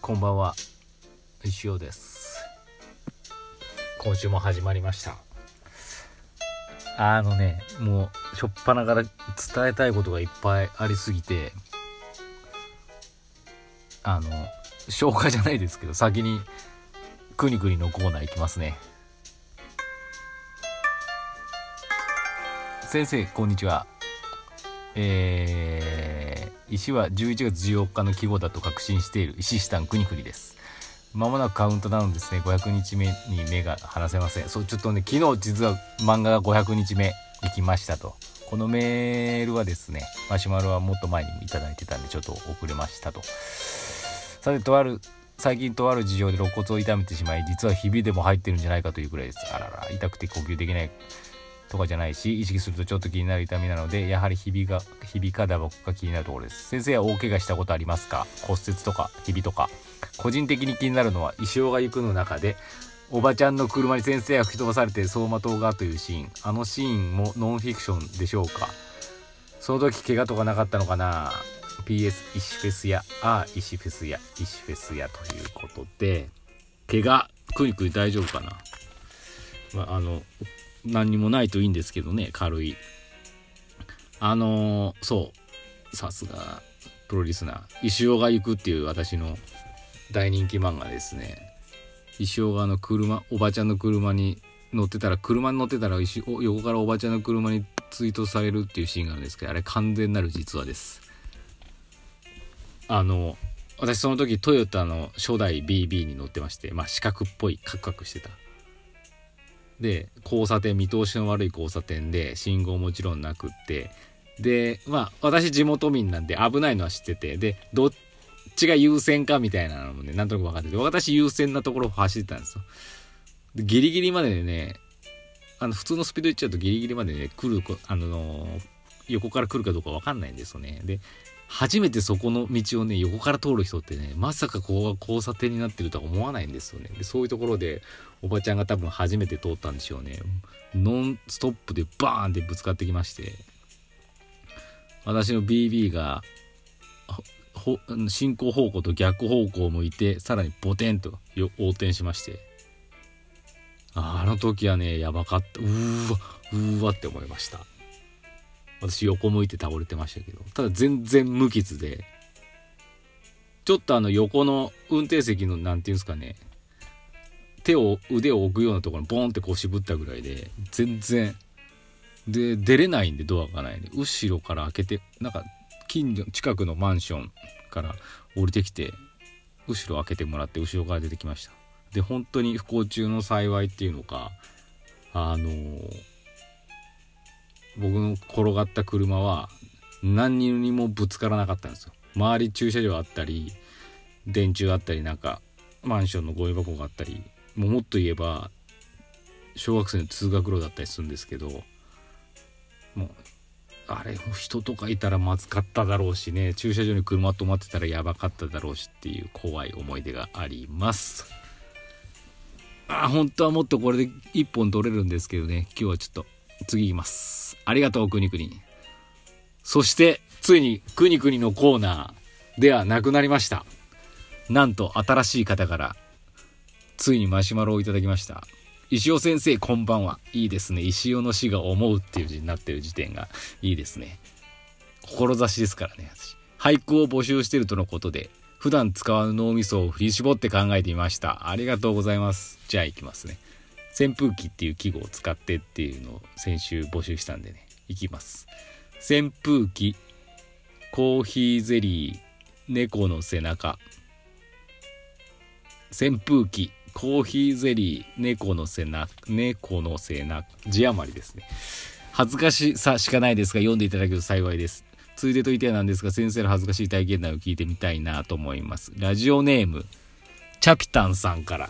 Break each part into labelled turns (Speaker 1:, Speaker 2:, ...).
Speaker 1: こんばんは。石尾です。今週も始まりました。あのねもうしょっぱなから伝えたいことがいっぱいありすぎてあの紹介じゃないですけど先にくにくにのコーナー行きますね。先生こんにちは。えー、石は11月14日の季語だと確信している。石下国栗です。まもなくカウントダウンですね。500日目に目が離せません。そうちょっとね昨日実は漫画が500日目行きましたと。このメールはですねマシュマロはもっと前に頂いてたんでちょっと遅れましたと。さてとある最近とある事情で肋骨を痛めてしまい実はひびでも入ってるんじゃないかというくらいです。あらら痛くて呼吸できない。とかじゃないし意識するとちょっと気になる痛みなのでやはりひびがひびか打撲が気になるところです。先生は大怪我したことありますか？骨折とかひびとか。個人的に気になるのは石尾が行くの中でおばちゃんの車に先生が吹き飛ばされて走馬灯がというシーン。あのシーンもノンフィクションでしょうか？その時怪我とかなかったのかな？PS 石フェスやあ石フェスや石フェスやということで怪我くにくに大丈夫かな？まああの何にもないといいんですけどね軽い。あのー、そう。さすがプロリスナー。石尾が行くっていう私の大人気漫画ですね。石尾があの車おばちゃんの車に乗ってたら車に乗ってたら横からおばちゃんの車に追突されるっていうシーンがあるんですけどあれ完全なる実話です。あの私その時トヨタの初代 BB に乗ってましてまあ四角っぽいカクカクしてた。で交差点見通しの悪い交差点で信号もちろんなくって。でまあ私地元民なんで危ないのは知っててでどっちが優先かみたいなのもねなんとなく分かってて私優先なところを走ってたんですよ。でギリギリまでねあの普通のスピードいっちゃうとギリギリまでね来るあの横から来るかどうか分かんないんですよね。で初めてそこの道をね横から通る人ってねまさかここが交差点になってるとは思わないんですよね。でそういうところでおばちゃんが多分初めて通ったんでしょうね。ノンストップでバーンってぶつかってきまして。私の BB が進行方向と逆方向を向いてさらにボテンと横転しまして。あの時はねやばかった。うーわうーわって思いました。私横向いて倒れてましたけどただ全然無傷でちょっとあの横の運転席の何て言うんですかね手を腕を置くようなところにボンってこう渋ったぐらいで全然で出れないんでドアがないんで後ろから開けてなんか近所近くのマンションから降りてきて後ろ開けてもらって後ろから出てきました。で本当に不幸中の幸いっていうのかあのー僕の転がった車は何にもぶつからなかったんですよ。周り駐車場あったり電柱あったりなんかマンションのゴミ箱があったりもうもっと言えば小学生の通学路だったりするんですけどもうあれ人とかいたらまずかっただろうしね。駐車場に車止まってたらやばかっただろうしっていう怖い思い出があります。あ本当はもっとこれで1本取れるんですけどね。今日はちょっと次いきます。ありがとう、くにくに。そして、ついに、くにくにのコーナーではなくなりました。なんと、新しい方から、ついにマシュマロをいただきました。石尾先生、こんばんは。いいですね。石尾の死が思うっていう字になってる時点がいいですね。志ですからね、私。俳句を募集してるとのことで、普段使わぬ脳みそを振り絞って考えてみました。ありがとうございます。じゃあ行きますね。扇風機っていう記号を使ってっていうのを先週募集したんでねいきます。扇風機コーヒーゼリー猫の背中。扇風機コーヒーゼリー猫の背中。猫の背中。字余りですね。恥ずかしさしかないですが読んでいただけると幸いです。ついでといてはなんですが先生の恥ずかしい体験談を聞いてみたいなと思います。ラジオネームチャピタンさんから。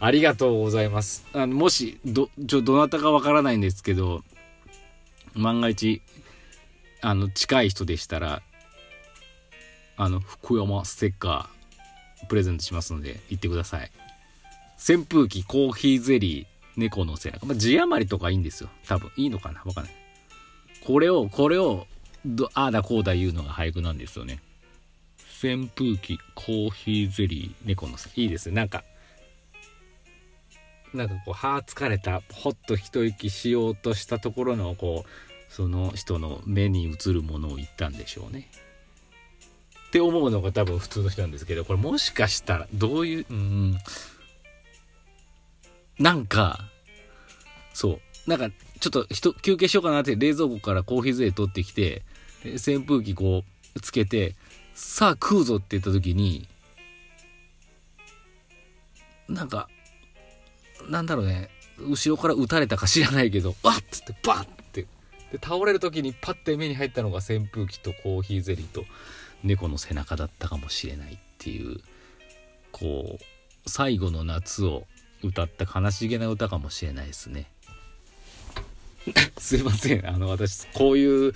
Speaker 1: ありがとうございます。あのもし、ど、ちょ、どなたかわからないんですけど、万が一、あの、近い人でしたら、あの、福山ステッカー、プレゼントしますので、行ってください。扇風機、コーヒーゼリー、猫の背中。まあ、字余りとかいいんですよ。多分。いいのかな？わかんない。これを、これを、どああだこうだ言うのが俳句なんですよね。扇風機コーヒーゼリー猫のさいいですねなんかなんかこう歯疲れたほっと一息しようとしたところのこうその人の目に映るものを言ったんでしょうね。って思うのが多分普通の人なんですけどこれもしかしたらどういううんなんかそうなんかちょっと人休憩しようかなって冷蔵庫からコーヒーゼリー取ってきて扇風機こうつけてさあ食うぞって言った時になんかなんだろうね。後ろから撃たれたか知らないけど わっつってバッって。で倒れる時にパッて目に入ったのが扇風機とコーヒーゼリーと猫の背中だったかもしれないっていうこう最後の夏を歌った悲しげな歌かもしれないですね。すいません。あの私こういう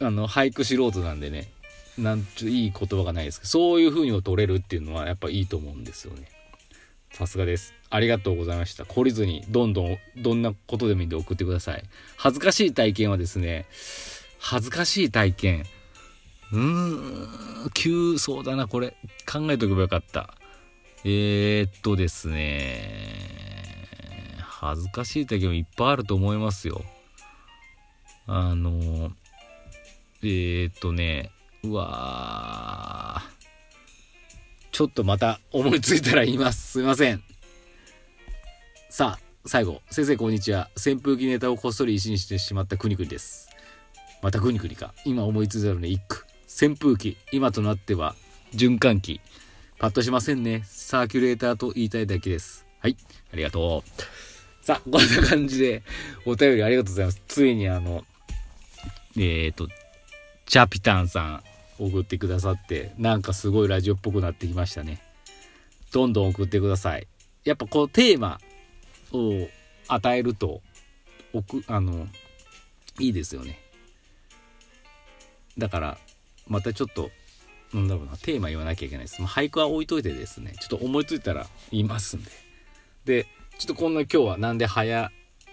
Speaker 1: あの俳句素人なんでねなんちょいい言葉がないですけどそういう風に取れるっていうのはやっぱいいと思うんですよね。さすがです。ありがとうございました。懲りずにどんどんどんなことでもいいんで送ってください。恥ずかしい体験はですね恥ずかしい体験。うーん急そうだなこれ。考えとけばよかった。えー、っとですね恥ずかしい体験もいっぱいあると思いますよ。あのえー、っとねうわちょっとまた思いついたら言います。すいません。さあ、最後。先生こんにちは。扇風機ネタをこっそり石にしてしまったくにくにです。またくにくにか。今思いついたので一句。扇風機。今となっては循環器。パッとしませんね。サーキュレーターと言いたいだけです。はい。ありがとう。さあ、こんな感じでお便りありがとうございます。ついにあの、えっ、ー、と、チャピタンさん、送ってくださってなんかすごいラジオっぽくなってきましたねどんどん送ってくださいやっぱこうテーマを与えるとくあのいいですよね。だからまたちょっとなんだろうなテーマ言わなきゃいけないです、ま、俳句は置いといてですねちょっと思いついたら言いますんで。でちょっとこんな今日はなんで早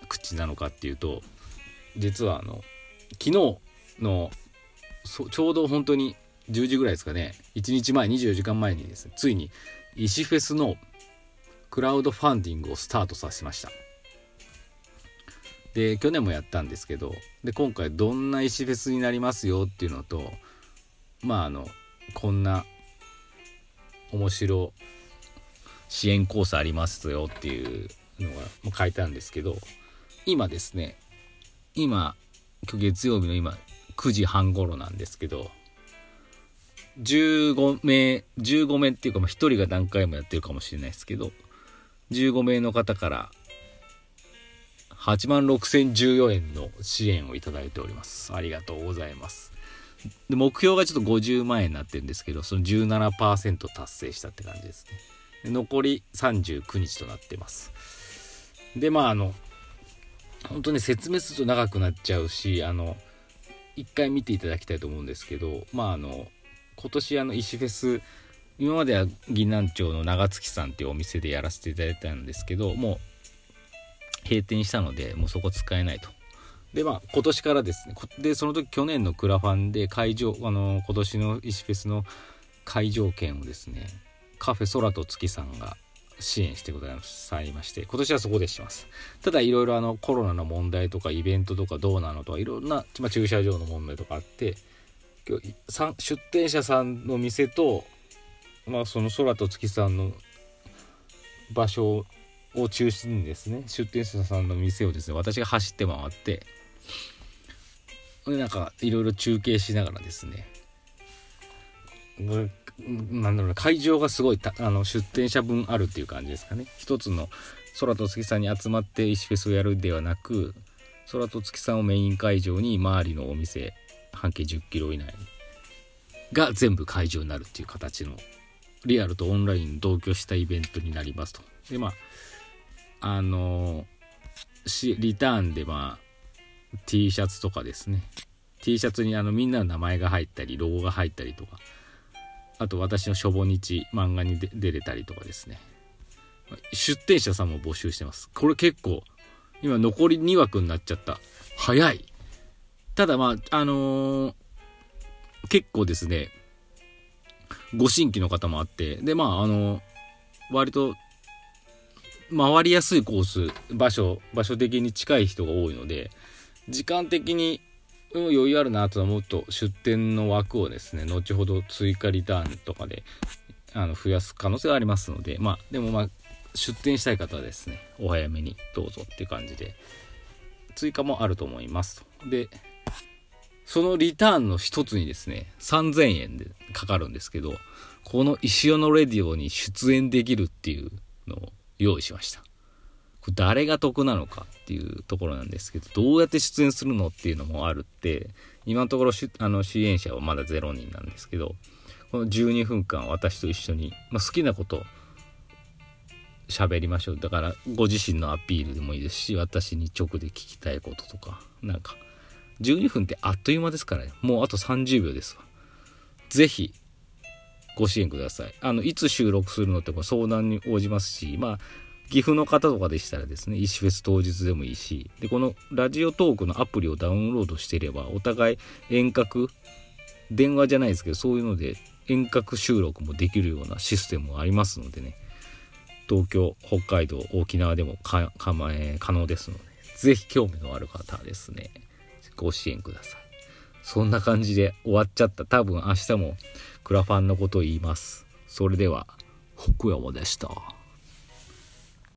Speaker 1: 口なのかっていうと実はあの昨日のちょうど本当に10時ぐらいですかね。1日前24時間前にですねついに石フェスのクラウドファンディングをスタートさせました。で去年もやったんですけどで今回どんな石フェスになりますよっていうのとまああのこんな面白支援コースありますよっていうのが書いてあるんですけど今ですね今今日月曜日の今9時半頃なんですけど15名15名っていうか、1人が何回もやってるかもしれないですけど15名の方から8万6014円の支援をいただいております。ありがとうございます。で目標がちょっと50万円になってるんですけどその17%達成したって感じですね。残り39日となってます。でまああの本当に説明すると長くなっちゃうしあの一回見ていただきたいと思うんですけどまああの今年あの石フェス今までは銀南町の長月さんっていうお店でやらせていただいたんですけどもう閉店したのでもうそこ使えないと。でまあ今年からですねでその時去年のクラファンで会場あの今年の石フェスの会場券をですねカフェ空と月さんが支援してくださいまして今年はそこでしますただいろいろあのコロナの問題とかイベントとかどうなのとかいろんな、まあ、駐車場の問題とかあって今日出店者さんの店と、まあ、その空と月さんの場所を中心にですね出店者さんの店をですね私が走って回ってでなんかいろいろ中継しながらですねなんだろう会場がすごいあの出店者分あるっていう感じですかね。一つの空と月さんに集まって石フェスをやるではなく空と月さんをメイン会場に周りのお店半径1 0キロ以内が全部会場になるっていう形のリアルとオンライン同居したイベントになりますと。でまああのリターンでまあ T シャツとかですね。T シャツにあのみんなの名前が入ったりロゴが入ったりとか。あと私のしょぼ日漫画に出れたりとかですね。出店者さんも募集してます。これ結構今残り2枠になっちゃった。早い。ただまああのー、結構ですねご新規の方もあってでまああの割と回りやすいコース場所場所的に近い人が多いので時間的に余裕あるなと思うと出店の枠をですね後ほど追加リターンとかであの増やす可能性がありますのでまあでもまあ出店したい方はですねお早めにどうぞっていう感じで追加もあると思いますでそのリターンの一つにですね3000円でかかるんですけどこの石尾のレディオに出演できるっていうのを用意しました。これ誰が得なのかっていうところなんですけどどうやって出演するのっていうのもあるって今のところあの支援者はまだ0人なんですけどこの12分間私と一緒に、まあ、好きなこと喋りましょう。だからご自身のアピールでもいいですし私に直で聞きたいこととかなんか12分ってあっという間ですからね。もうあと30秒ですわ。是非ご支援ください。あのいつ収録するのって相談に応じますしまあ岐阜の方とかでしたらですね石フェス当日でもいいしでこのラジオトークのアプリをダウンロードしていればお互い遠隔電話じゃないですけどそういうので遠隔収録もできるようなシステムもありますのでね。東京北海道沖縄でもかか、え、可能ですので是非興味のある方ですねご支援ください。そんな感じで終わっちゃった。多分明日もクラファンのことを言います。それでは福山でした。